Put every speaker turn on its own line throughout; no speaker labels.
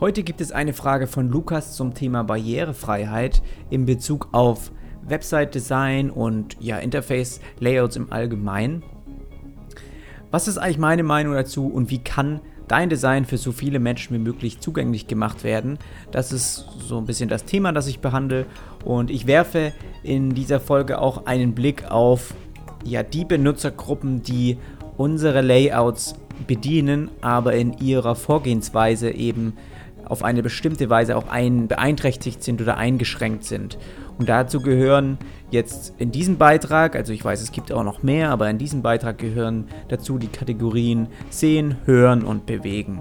Heute gibt es eine Frage von Lukas zum Thema Barrierefreiheit in Bezug auf Website-Design und ja, Interface-Layouts im Allgemeinen. Was ist eigentlich meine Meinung dazu und wie kann dein Design für so viele Menschen wie möglich zugänglich gemacht werden? Das ist so ein bisschen das Thema, das ich behandle und ich werfe in dieser Folge auch einen Blick auf ja, die Benutzergruppen, die unsere Layouts bedienen, aber in ihrer Vorgehensweise eben auf eine bestimmte Weise auch ein, beeinträchtigt sind oder eingeschränkt sind. Und dazu gehören jetzt in diesem Beitrag, also ich weiß, es gibt auch noch mehr, aber in diesem Beitrag gehören dazu die Kategorien Sehen, Hören und Bewegen.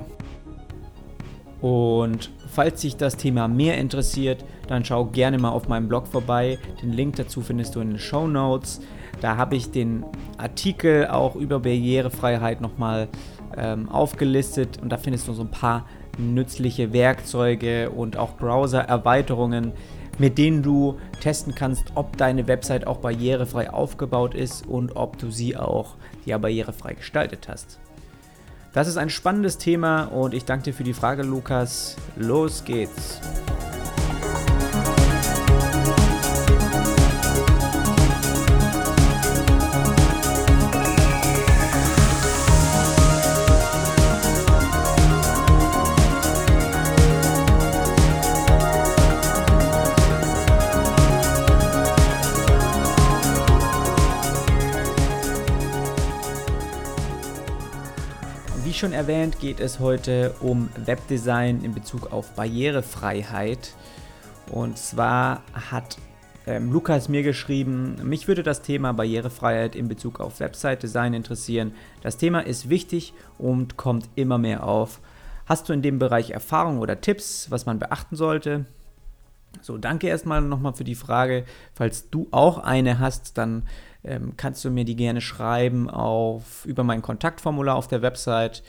Und falls dich das Thema mehr interessiert, dann schau gerne mal auf meinem Blog vorbei. Den Link dazu findest du in den Show Notes. Da habe ich den Artikel auch über Barrierefreiheit nochmal ähm, aufgelistet und da findest du so ein paar nützliche Werkzeuge und auch Browser-Erweiterungen, mit denen du testen kannst, ob deine Website auch barrierefrei aufgebaut ist und ob du sie auch ja, barrierefrei gestaltet hast. Das ist ein spannendes Thema und ich danke dir für die Frage, Lukas. Los geht's! Schon erwähnt, geht es heute um Webdesign in Bezug auf Barrierefreiheit. Und zwar hat ähm, Lukas mir geschrieben, mich würde das Thema Barrierefreiheit in Bezug auf Website-Design interessieren. Das Thema ist wichtig und kommt immer mehr auf. Hast du in dem Bereich Erfahrung oder Tipps, was man beachten sollte? So, danke erstmal nochmal für die Frage. Falls du auch eine hast, dann ähm, kannst du mir die gerne schreiben auf, über mein Kontaktformular auf der Website.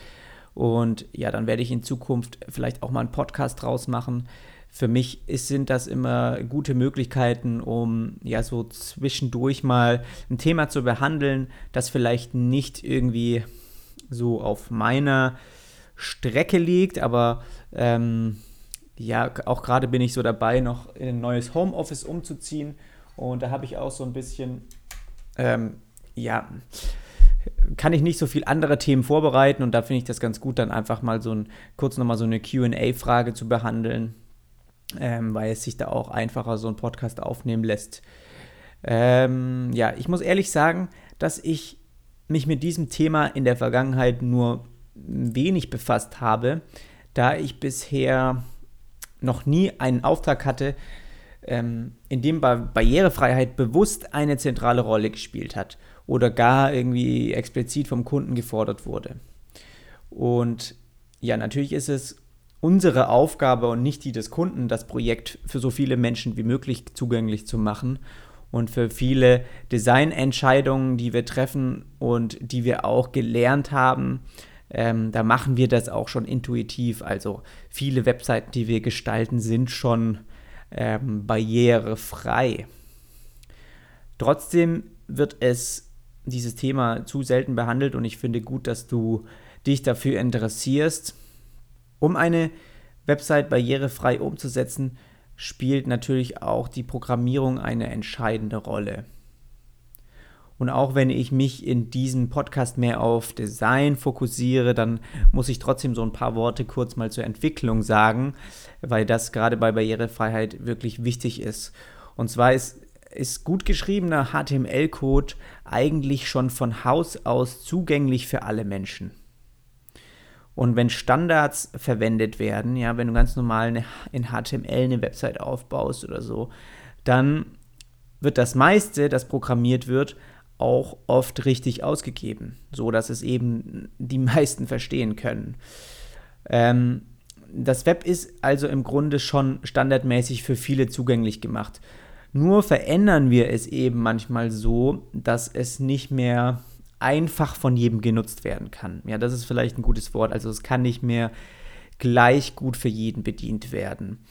Und ja, dann werde ich in Zukunft vielleicht auch mal einen Podcast draus machen. Für mich ist, sind das immer gute Möglichkeiten, um ja so zwischendurch mal ein Thema zu behandeln, das vielleicht nicht irgendwie so auf meiner Strecke liegt, aber ähm, ja, auch gerade bin ich so dabei, noch in ein neues Homeoffice umzuziehen. Und da habe ich auch so ein bisschen ähm, ja, kann ich nicht so viel andere Themen vorbereiten und da finde ich das ganz gut, dann einfach mal so ein, kurz nochmal so eine QA-Frage zu behandeln, ähm, weil es sich da auch einfacher so ein Podcast aufnehmen lässt. Ähm, ja, ich muss ehrlich sagen, dass ich mich mit diesem Thema in der Vergangenheit nur wenig befasst habe, da ich bisher noch nie einen Auftrag hatte, ähm, in dem Barrierefreiheit bewusst eine zentrale Rolle gespielt hat oder gar irgendwie explizit vom Kunden gefordert wurde. Und ja, natürlich ist es unsere Aufgabe und nicht die des Kunden, das Projekt für so viele Menschen wie möglich zugänglich zu machen und für viele Designentscheidungen, die wir treffen und die wir auch gelernt haben, ähm, da machen wir das auch schon intuitiv. Also viele Webseiten, die wir gestalten, sind schon ähm, barrierefrei. Trotzdem wird es dieses Thema zu selten behandelt und ich finde gut, dass du dich dafür interessierst. Um eine Website barrierefrei umzusetzen, spielt natürlich auch die Programmierung eine entscheidende Rolle. Und auch wenn ich mich in diesem Podcast mehr auf Design fokussiere, dann muss ich trotzdem so ein paar Worte kurz mal zur Entwicklung sagen, weil das gerade bei Barrierefreiheit wirklich wichtig ist. Und zwar ist, ist gut geschriebener HTML-Code eigentlich schon von Haus aus zugänglich für alle Menschen. Und wenn Standards verwendet werden, ja, wenn du ganz normal in HTML eine Website aufbaust oder so, dann wird das meiste, das programmiert wird, auch oft richtig ausgegeben, so dass es eben die meisten verstehen können. Ähm, das Web ist also im Grunde schon standardmäßig für viele zugänglich gemacht. Nur verändern wir es eben manchmal so, dass es nicht mehr einfach von jedem genutzt werden kann. Ja, das ist vielleicht ein gutes Wort. Also es kann nicht mehr gleich gut für jeden bedient werden.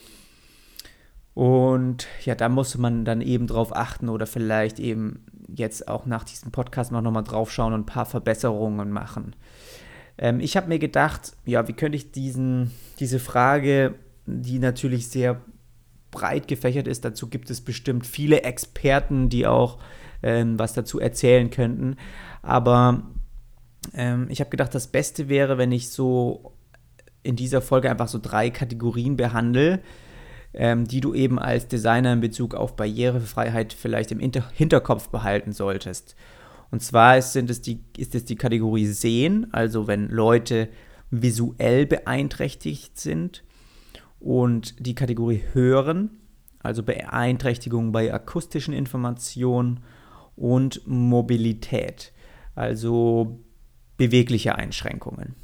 Und ja, da muss man dann eben drauf achten oder vielleicht eben jetzt auch nach diesem Podcast noch mal drauf schauen und ein paar Verbesserungen machen. Ähm, ich habe mir gedacht, ja, wie könnte ich diesen, diese Frage, die natürlich sehr breit gefächert ist, dazu gibt es bestimmt viele Experten, die auch ähm, was dazu erzählen könnten. Aber ähm, ich habe gedacht, das Beste wäre, wenn ich so in dieser Folge einfach so drei Kategorien behandle, ähm, die du eben als Designer in Bezug auf Barrierefreiheit vielleicht im Inter Hinterkopf behalten solltest. Und zwar sind es die, ist es die Kategorie Sehen, also wenn Leute visuell beeinträchtigt sind, und die Kategorie Hören, also Beeinträchtigung bei akustischen Informationen und Mobilität, also bewegliche Einschränkungen.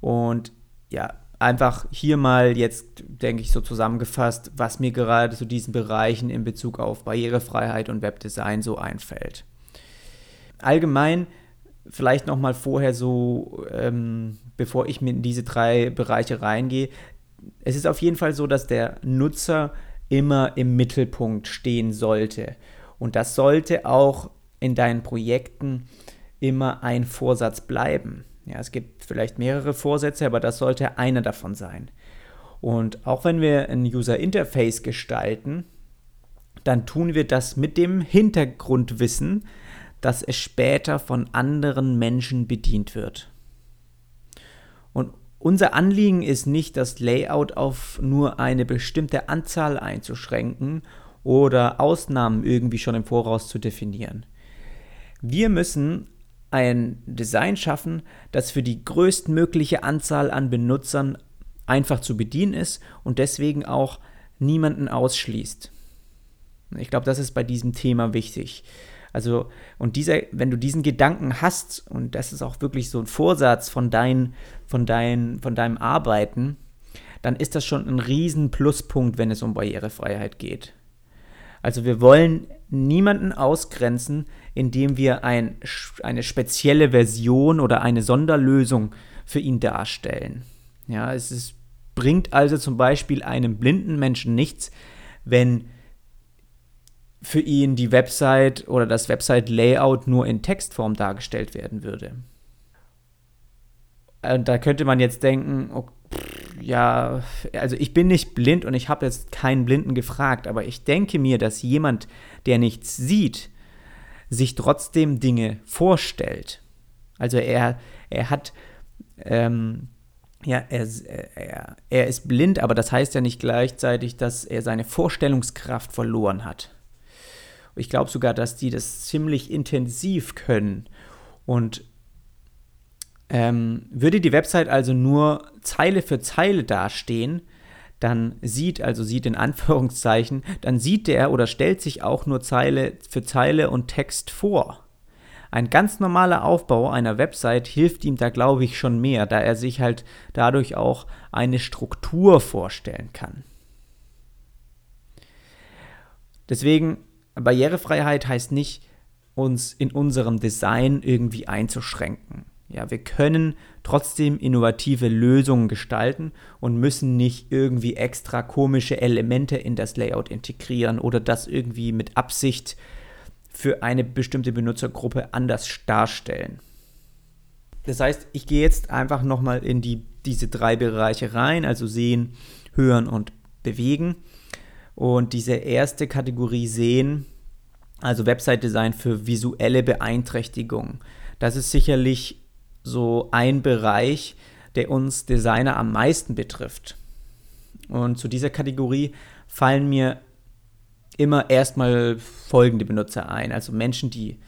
Und ja, einfach hier mal jetzt, denke ich, so zusammengefasst, was mir gerade zu diesen Bereichen in Bezug auf Barrierefreiheit und Webdesign so einfällt. Allgemein, vielleicht nochmal vorher so, ähm, bevor ich mir in diese drei Bereiche reingehe, es ist auf jeden Fall so, dass der Nutzer immer im Mittelpunkt stehen sollte. Und das sollte auch in deinen Projekten immer ein Vorsatz bleiben. Ja, es gibt vielleicht mehrere Vorsätze, aber das sollte einer davon sein. Und auch wenn wir ein User Interface gestalten, dann tun wir das mit dem Hintergrundwissen, dass es später von anderen Menschen bedient wird. Und unser Anliegen ist nicht, das Layout auf nur eine bestimmte Anzahl einzuschränken oder Ausnahmen irgendwie schon im Voraus zu definieren. Wir müssen ein Design schaffen, das für die größtmögliche Anzahl an Benutzern einfach zu bedienen ist und deswegen auch niemanden ausschließt. Ich glaube, das ist bei diesem Thema wichtig. Also, und dieser, wenn du diesen Gedanken hast, und das ist auch wirklich so ein Vorsatz von, dein, von, dein, von deinem Arbeiten, dann ist das schon ein riesen Pluspunkt, wenn es um Barrierefreiheit geht. Also wir wollen niemanden ausgrenzen, indem wir ein, eine spezielle Version oder eine Sonderlösung für ihn darstellen. Ja, es ist, bringt also zum Beispiel einem blinden Menschen nichts, wenn für ihn die Website oder das Website-Layout nur in Textform dargestellt werden würde. Und da könnte man jetzt denken, oh, ja, also ich bin nicht blind und ich habe jetzt keinen Blinden gefragt, aber ich denke mir, dass jemand, der nichts sieht, sich trotzdem Dinge vorstellt. Also er, er hat, ähm, ja, er, er, er ist blind, aber das heißt ja nicht gleichzeitig, dass er seine Vorstellungskraft verloren hat. Ich glaube sogar, dass die das ziemlich intensiv können. Und ähm, würde die Website also nur Zeile für Zeile dastehen, dann sieht, also sieht in Anführungszeichen, dann sieht der oder stellt sich auch nur Zeile für Zeile und Text vor. Ein ganz normaler Aufbau einer Website hilft ihm da, glaube ich, schon mehr, da er sich halt dadurch auch eine Struktur vorstellen kann. Deswegen Barrierefreiheit heißt nicht, uns in unserem Design irgendwie einzuschränken. Ja, wir können trotzdem innovative Lösungen gestalten und müssen nicht irgendwie extra komische Elemente in das Layout integrieren oder das irgendwie mit Absicht für eine bestimmte Benutzergruppe anders darstellen. Das heißt, ich gehe jetzt einfach nochmal in die, diese drei Bereiche rein, also sehen, hören und bewegen. Und diese erste Kategorie sehen, also Website-Design für visuelle Beeinträchtigung. Das ist sicherlich so ein Bereich, der uns Designer am meisten betrifft. Und zu dieser Kategorie fallen mir immer erstmal folgende Benutzer ein. Also Menschen, die,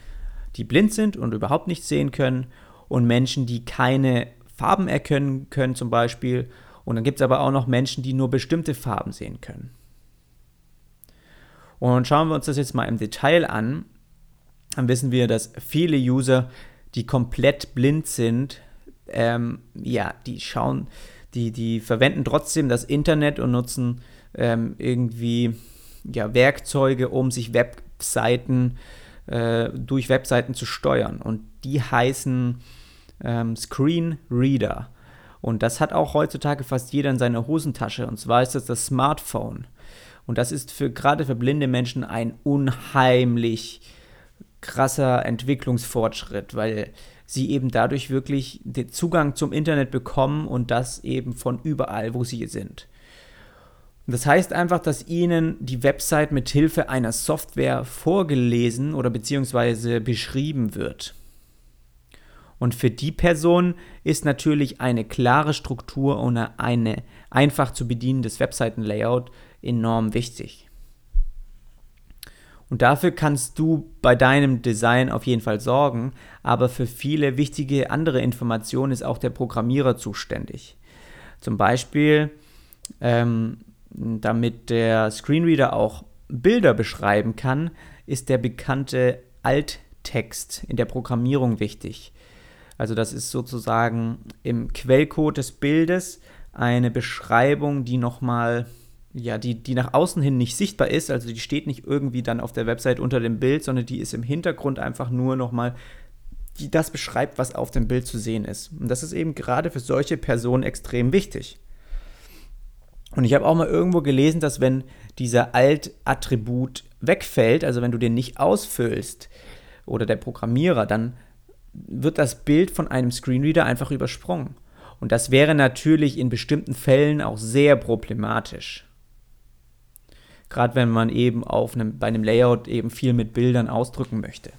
die blind sind und überhaupt nichts sehen können und Menschen, die keine Farben erkennen können zum Beispiel. Und dann gibt es aber auch noch Menschen, die nur bestimmte Farben sehen können. Und schauen wir uns das jetzt mal im Detail an, dann wissen wir, dass viele User, die komplett blind sind, ähm, ja, die schauen, die, die verwenden trotzdem das Internet und nutzen ähm, irgendwie ja, Werkzeuge, um sich Webseiten äh, durch Webseiten zu steuern. Und die heißen ähm, Screen Reader. Und das hat auch heutzutage fast jeder in seiner Hosentasche. Und zwar ist das das Smartphone. Und das ist für gerade für blinde Menschen ein unheimlich krasser Entwicklungsfortschritt, weil sie eben dadurch wirklich den Zugang zum Internet bekommen und das eben von überall, wo sie sind. Das heißt einfach, dass Ihnen die Website mit Hilfe einer Software vorgelesen oder beziehungsweise beschrieben wird. Und für die Person ist natürlich eine klare Struktur und eine einfach zu bedienendes Webseitenlayout enorm wichtig. Und dafür kannst du bei deinem Design auf jeden Fall sorgen, aber für viele wichtige andere Informationen ist auch der Programmierer zuständig. Zum Beispiel, ähm, damit der Screenreader auch Bilder beschreiben kann, ist der bekannte Alttext in der Programmierung wichtig. Also das ist sozusagen im Quellcode des Bildes eine Beschreibung, die nochmal ja, die, die nach außen hin nicht sichtbar ist, also die steht nicht irgendwie dann auf der Website unter dem Bild, sondern die ist im Hintergrund einfach nur nochmal, die das beschreibt, was auf dem Bild zu sehen ist. Und das ist eben gerade für solche Personen extrem wichtig. Und ich habe auch mal irgendwo gelesen, dass wenn dieser Alt-Attribut wegfällt, also wenn du den nicht ausfüllst oder der Programmierer, dann wird das Bild von einem Screenreader einfach übersprungen. Und das wäre natürlich in bestimmten Fällen auch sehr problematisch. Gerade wenn man eben auf einem, bei einem Layout eben viel mit Bildern ausdrücken möchte.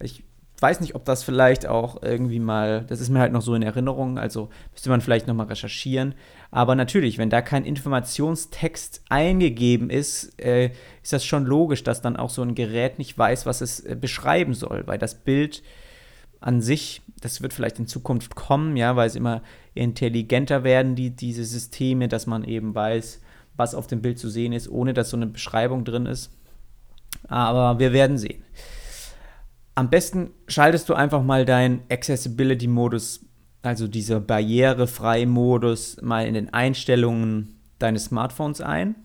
Ich weiß nicht, ob das vielleicht auch irgendwie mal, das ist mir halt noch so in Erinnerung, also müsste man vielleicht nochmal recherchieren. Aber natürlich, wenn da kein Informationstext eingegeben ist, äh, ist das schon logisch, dass dann auch so ein Gerät nicht weiß, was es äh, beschreiben soll, weil das Bild an sich, das wird vielleicht in Zukunft kommen, ja, weil es immer intelligenter werden, die, diese Systeme, dass man eben weiß, was auf dem Bild zu sehen ist, ohne dass so eine Beschreibung drin ist. Aber wir werden sehen. Am besten schaltest du einfach mal deinen Accessibility-Modus, also dieser barrierefrei-Modus, mal in den Einstellungen deines Smartphones ein.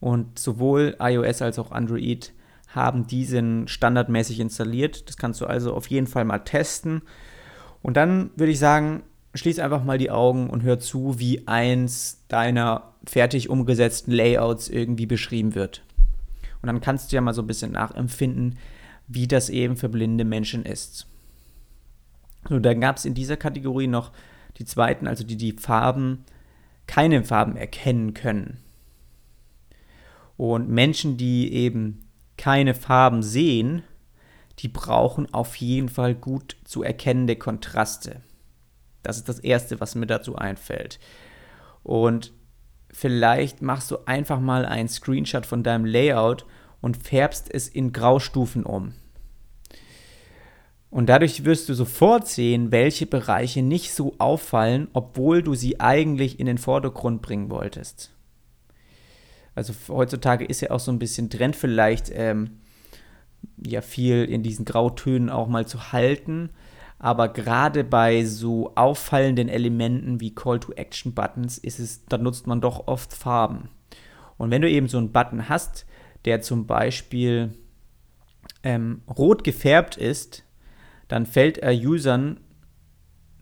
Und sowohl iOS als auch Android haben diesen standardmäßig installiert. Das kannst du also auf jeden Fall mal testen. Und dann würde ich sagen, schließ einfach mal die Augen und hör zu, wie eins deiner fertig umgesetzten Layouts irgendwie beschrieben wird. Und dann kannst du ja mal so ein bisschen nachempfinden, wie das eben für blinde Menschen ist. So, dann gab es in dieser Kategorie noch die zweiten, also die die Farben, keine Farben erkennen können. Und Menschen, die eben keine Farben sehen, die brauchen auf jeden Fall gut zu erkennende Kontraste. Das ist das Erste, was mir dazu einfällt. Und vielleicht machst du einfach mal einen Screenshot von deinem Layout und färbst es in Graustufen um. Und dadurch wirst du sofort sehen, welche Bereiche nicht so auffallen, obwohl du sie eigentlich in den Vordergrund bringen wolltest. Also heutzutage ist ja auch so ein bisschen Trend vielleicht, ähm, ja viel in diesen Grautönen auch mal zu halten. Aber gerade bei so auffallenden Elementen wie Call-to-Action-Buttons ist es, da nutzt man doch oft Farben. Und wenn du eben so einen Button hast, der zum Beispiel ähm, rot gefärbt ist, dann fällt er Usern,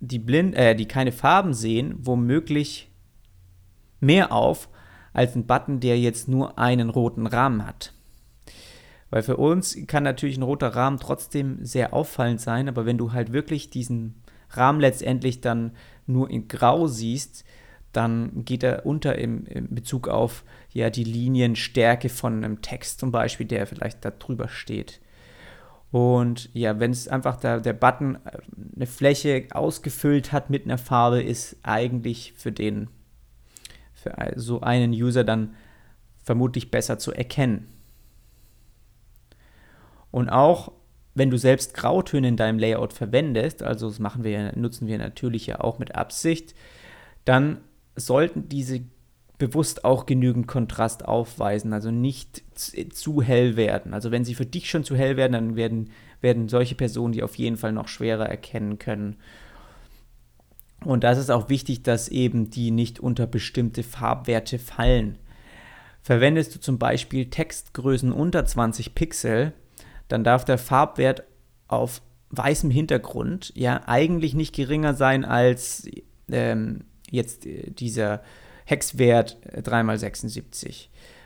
die, blind, äh, die keine Farben sehen, womöglich mehr auf, als ein Button, der jetzt nur einen roten Rahmen hat. Weil für uns kann natürlich ein roter Rahmen trotzdem sehr auffallend sein, aber wenn du halt wirklich diesen Rahmen letztendlich dann nur in Grau siehst, dann geht er unter im, im, Bezug auf ja die Linienstärke von einem Text zum Beispiel, der vielleicht da drüber steht. Und ja, wenn es einfach da, der Button äh, eine Fläche ausgefüllt hat mit einer Farbe, ist eigentlich für den für so einen User dann vermutlich besser zu erkennen. Und auch wenn du selbst Grautöne in deinem Layout verwendest, also das machen wir, nutzen wir natürlich ja auch mit Absicht, dann sollten diese bewusst auch genügend Kontrast aufweisen, also nicht zu hell werden. Also wenn sie für dich schon zu hell werden, dann werden, werden solche Personen die auf jeden Fall noch schwerer erkennen können. Und das ist auch wichtig, dass eben die nicht unter bestimmte Farbwerte fallen. Verwendest du zum Beispiel Textgrößen unter 20 Pixel, dann darf der Farbwert auf weißem Hintergrund ja eigentlich nicht geringer sein als ähm, jetzt äh, dieser Hexwert 3x76. Äh,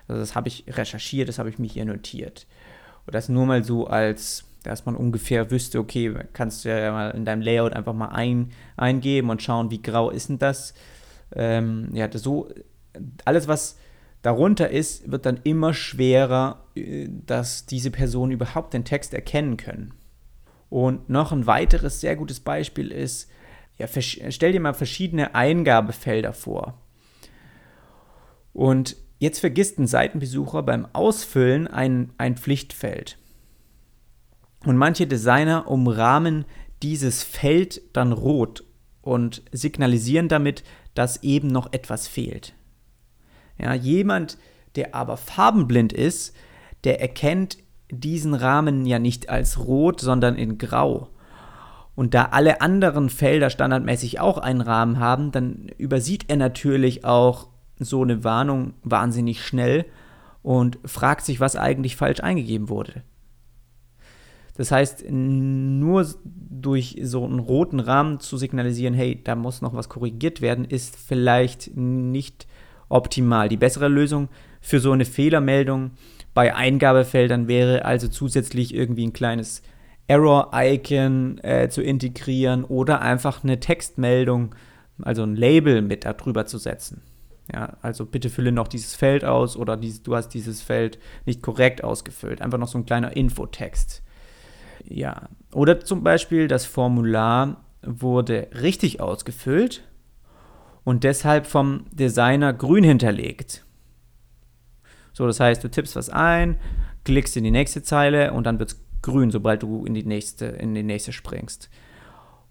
also das habe ich recherchiert, das habe ich mir hier notiert. Und das nur mal so als dass man ungefähr wüsste, okay, kannst du ja mal in deinem Layout einfach mal ein, eingeben und schauen, wie grau ist denn das. Ähm, ja, so, alles, was darunter ist, wird dann immer schwerer, äh, dass diese Personen überhaupt den Text erkennen können. Und noch ein weiteres sehr gutes Beispiel ist, ja, stell dir mal verschiedene Eingabefelder vor. Und jetzt vergisst ein Seitenbesucher beim Ausfüllen ein, ein Pflichtfeld. Und manche Designer umrahmen dieses Feld dann rot und signalisieren damit, dass eben noch etwas fehlt. Ja, jemand, der aber farbenblind ist, der erkennt diesen Rahmen ja nicht als rot, sondern in grau. Und da alle anderen Felder standardmäßig auch einen Rahmen haben, dann übersieht er natürlich auch so eine Warnung wahnsinnig schnell und fragt sich, was eigentlich falsch eingegeben wurde. Das heißt, nur durch so einen roten Rahmen zu signalisieren, hey, da muss noch was korrigiert werden, ist vielleicht nicht optimal. Die bessere Lösung für so eine Fehlermeldung bei Eingabefeldern wäre also zusätzlich irgendwie ein kleines Error-Icon äh, zu integrieren oder einfach eine Textmeldung, also ein Label mit darüber zu setzen. Ja, also bitte fülle noch dieses Feld aus oder dies, du hast dieses Feld nicht korrekt ausgefüllt. Einfach noch so ein kleiner Infotext. Ja, oder zum Beispiel das Formular wurde richtig ausgefüllt und deshalb vom Designer grün hinterlegt. So, das heißt, du tippst was ein, klickst in die nächste Zeile und dann wird es grün, sobald du in die nächste, in die nächste springst.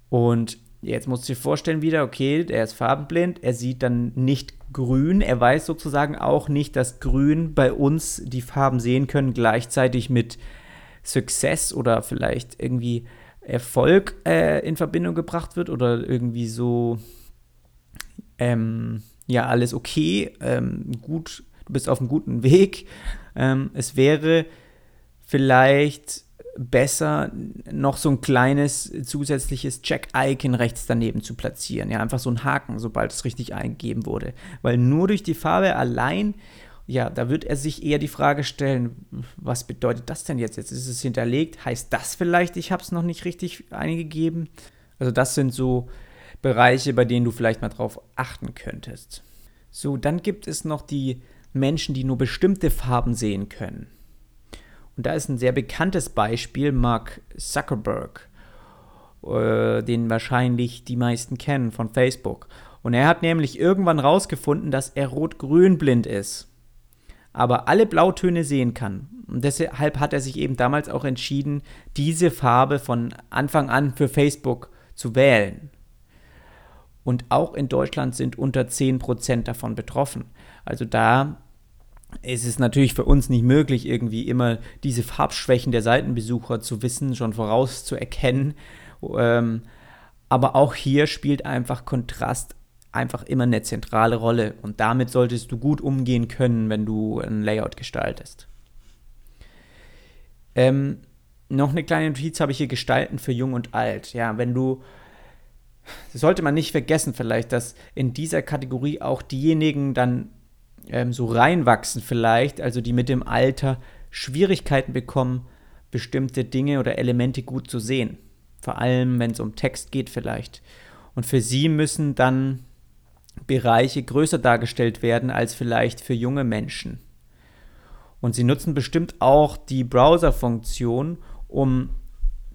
Und jetzt musst du dir vorstellen wieder, okay, er ist farbenblind, er sieht dann nicht grün, er weiß sozusagen auch nicht, dass grün bei uns die Farben sehen können, gleichzeitig mit Success oder vielleicht irgendwie Erfolg äh, in Verbindung gebracht wird oder irgendwie so, ähm, ja, alles okay, ähm, gut, du bist auf einem guten Weg. Ähm, es wäre vielleicht besser, noch so ein kleines zusätzliches Check-Icon rechts daneben zu platzieren. Ja, einfach so ein Haken, sobald es richtig eingegeben wurde. Weil nur durch die Farbe allein ja, da wird er sich eher die Frage stellen, was bedeutet das denn jetzt? Jetzt ist es hinterlegt. Heißt das vielleicht, ich habe es noch nicht richtig eingegeben? Also das sind so Bereiche, bei denen du vielleicht mal drauf achten könntest. So, dann gibt es noch die Menschen, die nur bestimmte Farben sehen können. Und da ist ein sehr bekanntes Beispiel Mark Zuckerberg, äh, den wahrscheinlich die meisten kennen von Facebook. Und er hat nämlich irgendwann rausgefunden, dass er rot-grün blind ist aber alle Blautöne sehen kann. Und deshalb hat er sich eben damals auch entschieden, diese Farbe von Anfang an für Facebook zu wählen. Und auch in Deutschland sind unter 10% davon betroffen. Also da ist es natürlich für uns nicht möglich, irgendwie immer diese Farbschwächen der Seitenbesucher zu wissen, schon vorauszuerkennen. Ähm, aber auch hier spielt einfach Kontrast einfach immer eine zentrale Rolle und damit solltest du gut umgehen können, wenn du ein Layout gestaltest. Ähm, noch eine kleine Notiz habe ich hier gestalten für Jung und Alt. Ja, wenn du, sollte man nicht vergessen vielleicht, dass in dieser Kategorie auch diejenigen dann ähm, so reinwachsen vielleicht, also die mit dem Alter Schwierigkeiten bekommen, bestimmte Dinge oder Elemente gut zu sehen. Vor allem, wenn es um Text geht vielleicht. Und für sie müssen dann Bereiche größer dargestellt werden als vielleicht für junge Menschen. Und sie nutzen bestimmt auch die Browser-Funktion, um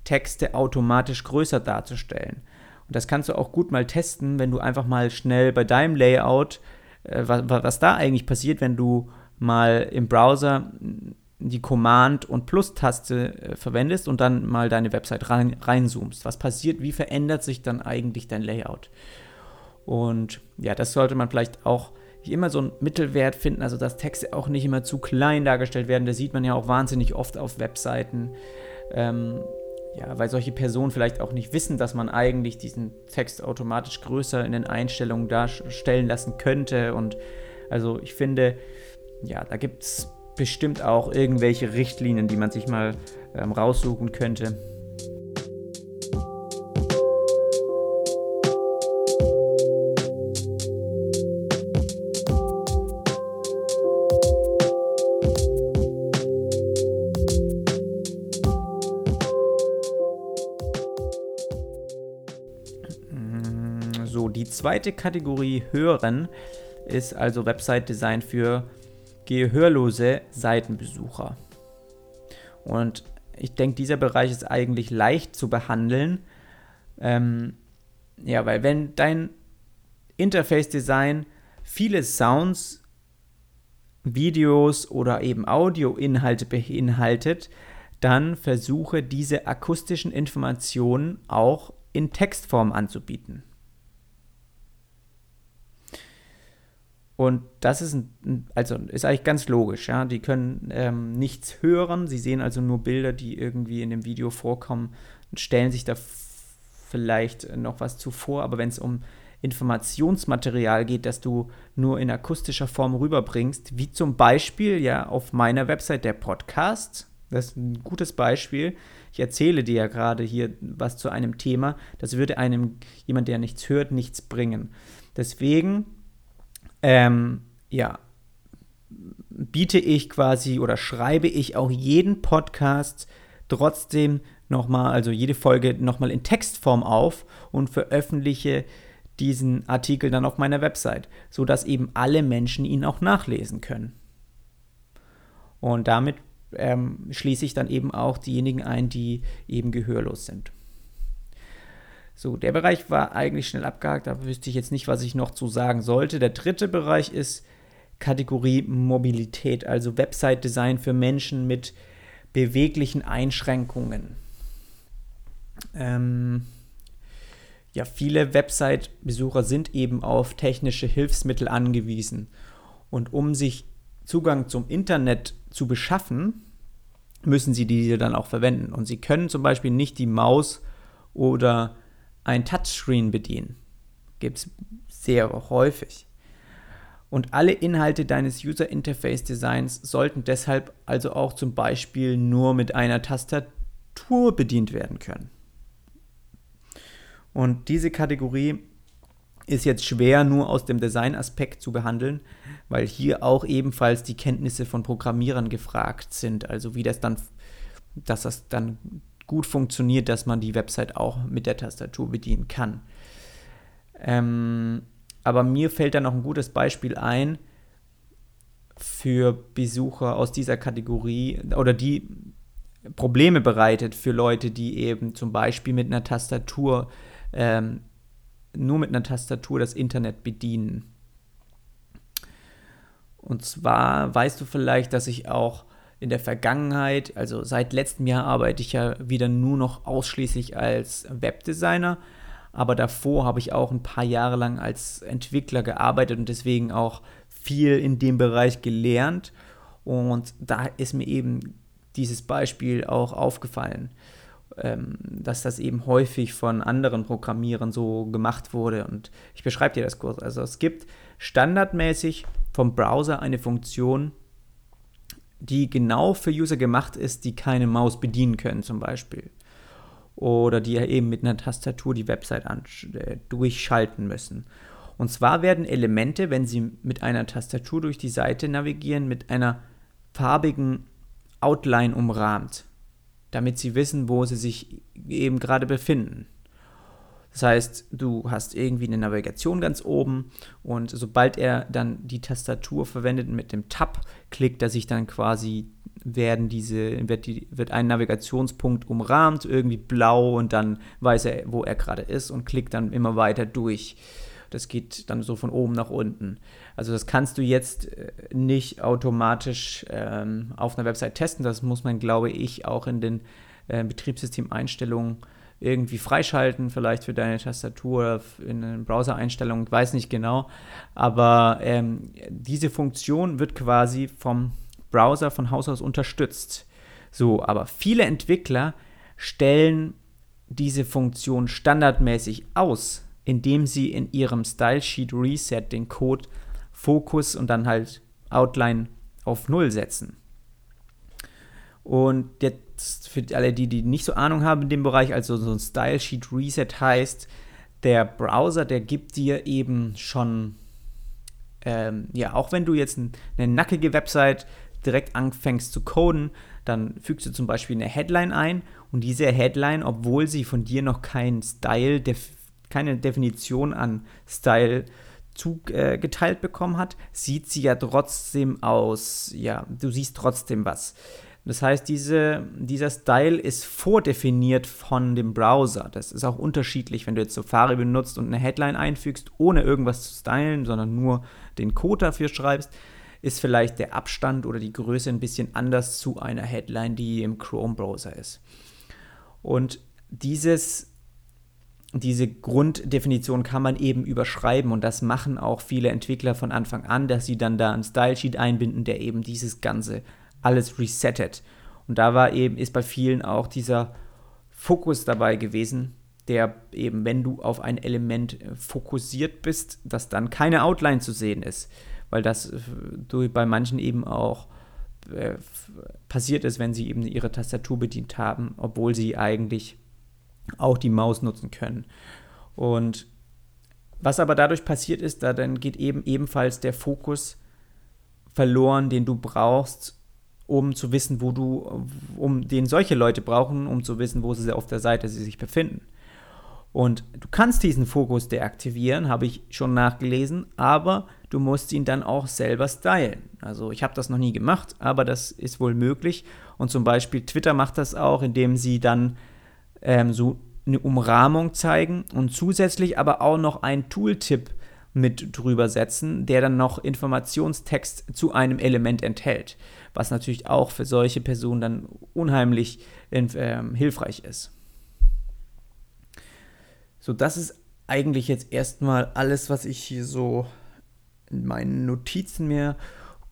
Texte automatisch größer darzustellen. Und das kannst du auch gut mal testen, wenn du einfach mal schnell bei deinem Layout, äh, was, was, da eigentlich passiert, wenn du mal im Browser die Command- und Plus-Taste äh, verwendest und dann mal deine Website rein, reinzoomst. Was passiert? Wie verändert sich dann eigentlich dein Layout? Und ja, das sollte man vielleicht auch immer so einen Mittelwert finden, also dass Texte auch nicht immer zu klein dargestellt werden. Das sieht man ja auch wahnsinnig oft auf Webseiten. Ähm, ja, weil solche Personen vielleicht auch nicht wissen, dass man eigentlich diesen Text automatisch größer in den Einstellungen darstellen lassen könnte. Und also ich finde, ja, da gibt es bestimmt auch irgendwelche Richtlinien, die man sich mal ähm, raussuchen könnte. Zweite Kategorie Hören ist also Website-Design für gehörlose Seitenbesucher. Und ich denke, dieser Bereich ist eigentlich leicht zu behandeln. Ähm, ja, weil wenn dein Interface-Design viele Sounds, Videos oder eben Audioinhalte beinhaltet, dann versuche diese akustischen Informationen auch in Textform anzubieten. Und das ist, ein, also ist eigentlich ganz logisch. Ja? Die können ähm, nichts hören, sie sehen also nur Bilder, die irgendwie in dem Video vorkommen und stellen sich da vielleicht noch was zuvor. Aber wenn es um Informationsmaterial geht, das du nur in akustischer Form rüberbringst, wie zum Beispiel ja auf meiner Website der Podcast, das ist ein gutes Beispiel. Ich erzähle dir ja gerade hier was zu einem Thema. Das würde einem, jemand, der nichts hört, nichts bringen. Deswegen ähm, ja, biete ich quasi oder schreibe ich auch jeden Podcast trotzdem nochmal, also jede Folge nochmal in Textform auf und veröffentliche diesen Artikel dann auf meiner Website, sodass eben alle Menschen ihn auch nachlesen können. Und damit ähm, schließe ich dann eben auch diejenigen ein, die eben gehörlos sind. So, der Bereich war eigentlich schnell abgehakt, da wüsste ich jetzt nicht, was ich noch zu sagen sollte. Der dritte Bereich ist Kategorie Mobilität, also Website-Design für Menschen mit beweglichen Einschränkungen. Ähm, ja, viele Website-Besucher sind eben auf technische Hilfsmittel angewiesen. Und um sich Zugang zum Internet zu beschaffen, müssen sie diese dann auch verwenden. Und sie können zum Beispiel nicht die Maus oder ein Touchscreen bedienen. Gibt es sehr häufig. Und alle Inhalte deines User Interface Designs sollten deshalb also auch zum Beispiel nur mit einer Tastatur bedient werden können. Und diese Kategorie ist jetzt schwer nur aus dem Design-Aspekt zu behandeln, weil hier auch ebenfalls die Kenntnisse von Programmierern gefragt sind. Also wie das dann, dass das dann gut funktioniert, dass man die Website auch mit der Tastatur bedienen kann. Ähm, aber mir fällt da noch ein gutes Beispiel ein für Besucher aus dieser Kategorie oder die Probleme bereitet für Leute, die eben zum Beispiel mit einer Tastatur, ähm, nur mit einer Tastatur das Internet bedienen. Und zwar weißt du vielleicht, dass ich auch in der Vergangenheit, also seit letztem Jahr arbeite ich ja wieder nur noch ausschließlich als Webdesigner, aber davor habe ich auch ein paar Jahre lang als Entwickler gearbeitet und deswegen auch viel in dem Bereich gelernt und da ist mir eben dieses Beispiel auch aufgefallen, ähm, dass das eben häufig von anderen Programmierern so gemacht wurde und ich beschreibe dir das kurz. Also es gibt standardmäßig vom Browser eine Funktion, die genau für User gemacht ist, die keine Maus bedienen können zum Beispiel. Oder die eben mit einer Tastatur die Website äh, durchschalten müssen. Und zwar werden Elemente, wenn sie mit einer Tastatur durch die Seite navigieren, mit einer farbigen Outline umrahmt, damit sie wissen, wo sie sich eben gerade befinden. Das heißt, du hast irgendwie eine Navigation ganz oben und sobald er dann die Tastatur verwendet mit dem Tab, klickt er sich dann quasi, werden diese, wird, die, wird ein Navigationspunkt umrahmt, irgendwie blau und dann weiß er, wo er gerade ist und klickt dann immer weiter durch. Das geht dann so von oben nach unten. Also das kannst du jetzt äh, nicht automatisch ähm, auf einer Website testen. Das muss man, glaube ich, auch in den äh, Betriebssystemeinstellungen irgendwie freischalten, vielleicht für deine Tastatur in den Browser-Einstellungen, weiß nicht genau. Aber ähm, diese Funktion wird quasi vom Browser von Haus aus unterstützt. So, aber viele Entwickler stellen diese Funktion standardmäßig aus, indem sie in ihrem Style Sheet Reset den Code Fokus und dann halt Outline auf Null setzen. Und für alle, die, die nicht so Ahnung haben in dem Bereich, also so ein Style Sheet Reset heißt, der Browser, der gibt dir eben schon, ähm, ja, auch wenn du jetzt ein, eine nackige Website direkt anfängst zu coden, dann fügst du zum Beispiel eine Headline ein und diese Headline, obwohl sie von dir noch keinen Style keine Definition an Style zugeteilt bekommen hat, sieht sie ja trotzdem aus, ja, du siehst trotzdem was. Das heißt, diese, dieser Style ist vordefiniert von dem Browser. Das ist auch unterschiedlich, wenn du jetzt Safari benutzt und eine Headline einfügst, ohne irgendwas zu stylen, sondern nur den Code dafür schreibst, ist vielleicht der Abstand oder die Größe ein bisschen anders zu einer Headline, die im Chrome-Browser ist. Und dieses, diese Grunddefinition kann man eben überschreiben und das machen auch viele Entwickler von Anfang an, dass sie dann da einen Style-Sheet einbinden, der eben dieses Ganze alles resettet. Und da war eben, ist bei vielen auch dieser Fokus dabei gewesen, der eben, wenn du auf ein Element äh, fokussiert bist, dass dann keine Outline zu sehen ist. Weil das äh, bei manchen eben auch äh, passiert ist, wenn sie eben ihre Tastatur bedient haben, obwohl sie eigentlich auch die Maus nutzen können. Und was aber dadurch passiert ist, da dann geht eben ebenfalls der Fokus verloren, den du brauchst, um zu wissen, wo du, um den solche Leute brauchen, um zu wissen, wo sie auf der Seite sie sich befinden. Und du kannst diesen Fokus deaktivieren, habe ich schon nachgelesen, aber du musst ihn dann auch selber stylen. Also ich habe das noch nie gemacht, aber das ist wohl möglich. Und zum Beispiel Twitter macht das auch, indem sie dann ähm, so eine Umrahmung zeigen und zusätzlich aber auch noch einen Tooltip mit drüber setzen, der dann noch Informationstext zu einem Element enthält was natürlich auch für solche Personen dann unheimlich äh, hilfreich ist. So, das ist eigentlich jetzt erstmal alles, was ich hier so in meinen Notizen mir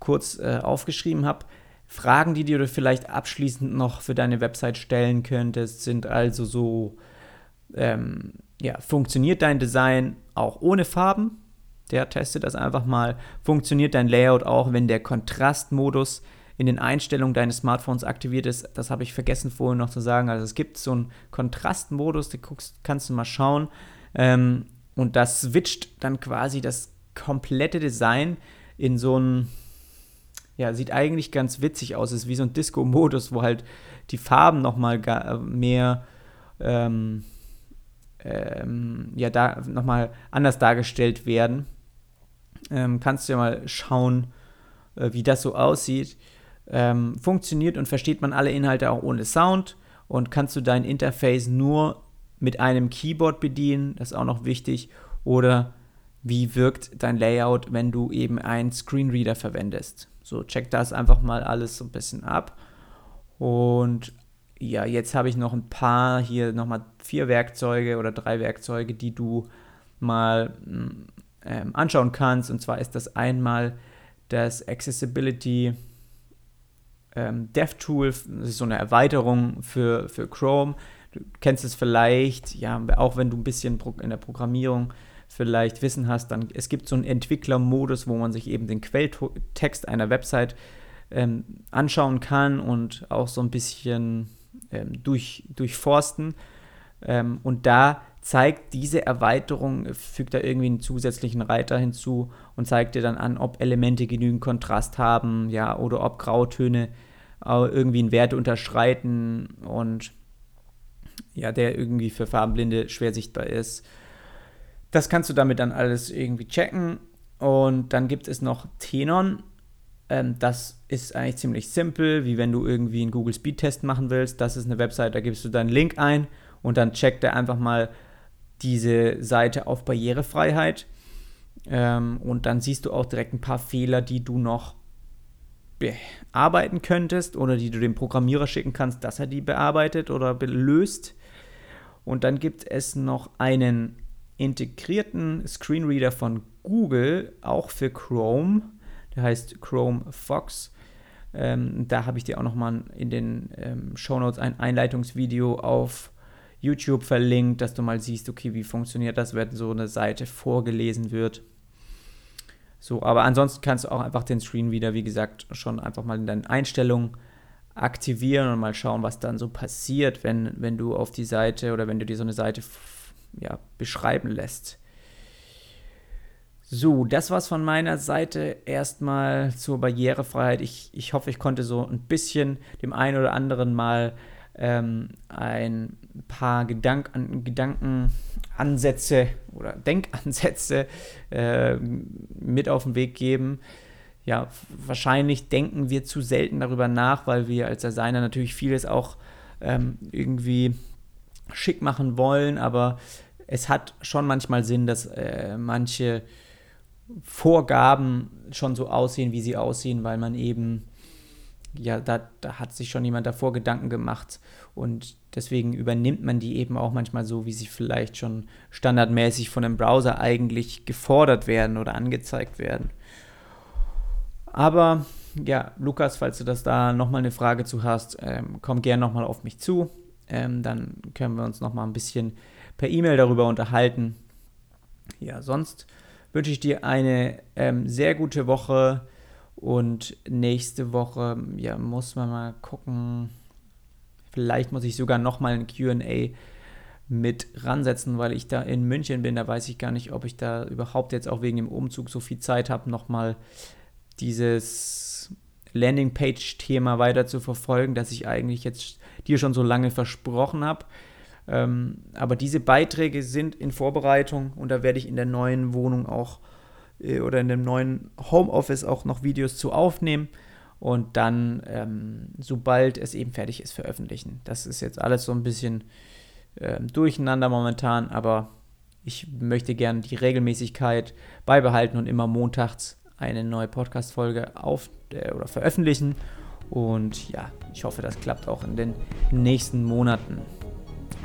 kurz äh, aufgeschrieben habe. Fragen, die du vielleicht abschließend noch für deine Website stellen könntest, sind also so, ähm, ja, funktioniert dein Design auch ohne Farben? Der testet das einfach mal. Funktioniert dein Layout auch, wenn der Kontrastmodus in den Einstellungen deines Smartphones aktiviert ist. Das habe ich vergessen vorhin noch zu sagen. Also es gibt so einen Kontrastmodus, den guckst, kannst du mal schauen. Ähm, und das switcht dann quasi das komplette Design in so ein, ja, sieht eigentlich ganz witzig aus. Es ist wie so ein Disco-Modus, wo halt die Farben nochmal mehr, ähm, ähm, ja, da nochmal anders dargestellt werden. Ähm, kannst du ja mal schauen, äh, wie das so aussieht ähm, funktioniert und versteht man alle Inhalte auch ohne Sound und kannst du dein Interface nur mit einem Keyboard bedienen, das ist auch noch wichtig, oder wie wirkt dein Layout, wenn du eben einen Screenreader verwendest. So, check das einfach mal alles so ein bisschen ab. Und ja, jetzt habe ich noch ein paar, hier nochmal vier Werkzeuge oder drei Werkzeuge, die du mal mm, ähm, anschauen kannst. Und zwar ist das einmal das Accessibility ähm, DevTool, das ist so eine Erweiterung für, für Chrome. Du kennst es vielleicht, ja, auch wenn du ein bisschen in der Programmierung vielleicht Wissen hast, dann es gibt so einen Entwicklermodus, wo man sich eben den Quelltext einer Website ähm, anschauen kann und auch so ein bisschen ähm, durch, durchforsten. Ähm, und da zeigt diese Erweiterung, fügt da irgendwie einen zusätzlichen Reiter hinzu und zeigt dir dann an, ob Elemente genügend Kontrast haben, ja, oder ob Grautöne irgendwie einen Wert unterschreiten und ja, der irgendwie für Farbenblinde schwer sichtbar ist. Das kannst du damit dann alles irgendwie checken. Und dann gibt es noch Tenon. Ähm, das ist eigentlich ziemlich simpel, wie wenn du irgendwie einen Google Speed Test machen willst. Das ist eine Website, da gibst du deinen Link ein und dann checkt er einfach mal diese Seite auf Barrierefreiheit. Ähm, und dann siehst du auch direkt ein paar Fehler, die du noch bearbeiten könntest oder die du dem Programmierer schicken kannst, dass er die bearbeitet oder löst. Und dann gibt es noch einen integrierten Screenreader von Google, auch für Chrome. Der heißt Chrome Fox. Ähm, da habe ich dir auch nochmal in den ähm, Show Notes ein Einleitungsvideo auf YouTube verlinkt, dass du mal siehst, okay, wie funktioniert das, wenn so eine Seite vorgelesen wird. So, aber ansonsten kannst du auch einfach den Screen wieder, wie gesagt, schon einfach mal in deinen Einstellungen aktivieren und mal schauen, was dann so passiert, wenn, wenn du auf die Seite oder wenn du dir so eine Seite ja, beschreiben lässt. So, das war's von meiner Seite erstmal zur Barrierefreiheit. Ich, ich hoffe, ich konnte so ein bisschen dem einen oder anderen mal ähm, ein paar Gedank Gedanken Ansätze oder Denkansätze äh, mit auf den Weg geben. Ja, wahrscheinlich denken wir zu selten darüber nach, weil wir als Designer natürlich vieles auch ähm, irgendwie schick machen wollen, aber es hat schon manchmal Sinn, dass äh, manche Vorgaben schon so aussehen, wie sie aussehen, weil man eben, ja, da, da hat sich schon jemand davor Gedanken gemacht und deswegen übernimmt man die eben auch manchmal so, wie sie vielleicht schon standardmäßig von einem Browser eigentlich gefordert werden oder angezeigt werden. Aber ja, Lukas, falls du das da nochmal eine Frage zu hast, ähm, komm gerne nochmal auf mich zu. Ähm, dann können wir uns nochmal ein bisschen per E-Mail darüber unterhalten. Ja, sonst wünsche ich dir eine ähm, sehr gute Woche und nächste Woche, ja, muss man mal gucken. Vielleicht muss ich sogar nochmal ein QA mit ransetzen, weil ich da in München bin. Da weiß ich gar nicht, ob ich da überhaupt jetzt auch wegen dem Umzug so viel Zeit habe, nochmal dieses Landingpage-Thema weiter zu verfolgen, das ich eigentlich jetzt dir schon so lange versprochen habe. Ähm, aber diese Beiträge sind in Vorbereitung und da werde ich in der neuen Wohnung auch oder in dem neuen Homeoffice auch noch Videos zu aufnehmen und dann, ähm, sobald es eben fertig ist, veröffentlichen. Das ist jetzt alles so ein bisschen äh, durcheinander momentan, aber ich möchte gerne die Regelmäßigkeit beibehalten und immer montags eine neue Podcast-Folge auf äh, oder veröffentlichen. Und ja, ich hoffe, das klappt auch in den nächsten Monaten.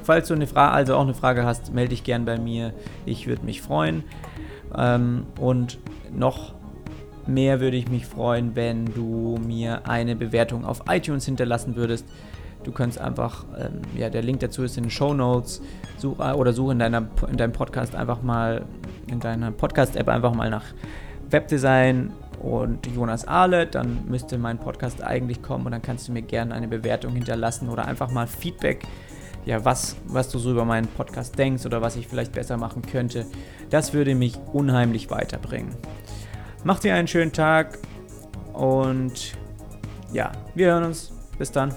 Falls du eine Frage, also auch eine Frage hast, melde dich gern bei mir. Ich würde mich freuen. Ähm, und noch mehr würde ich mich freuen, wenn du mir eine Bewertung auf iTunes hinterlassen würdest. Du kannst einfach, ähm, ja, der Link dazu ist in den Show Notes such, oder suche in, deiner, in deinem Podcast einfach mal, in deiner Podcast-App einfach mal nach Webdesign und Jonas Ahle, dann müsste mein Podcast eigentlich kommen und dann kannst du mir gerne eine Bewertung hinterlassen oder einfach mal Feedback ja, was, was du so über meinen Podcast denkst oder was ich vielleicht besser machen könnte. Das würde mich unheimlich weiterbringen. Mach dir einen schönen Tag und ja, wir hören uns. Bis dann.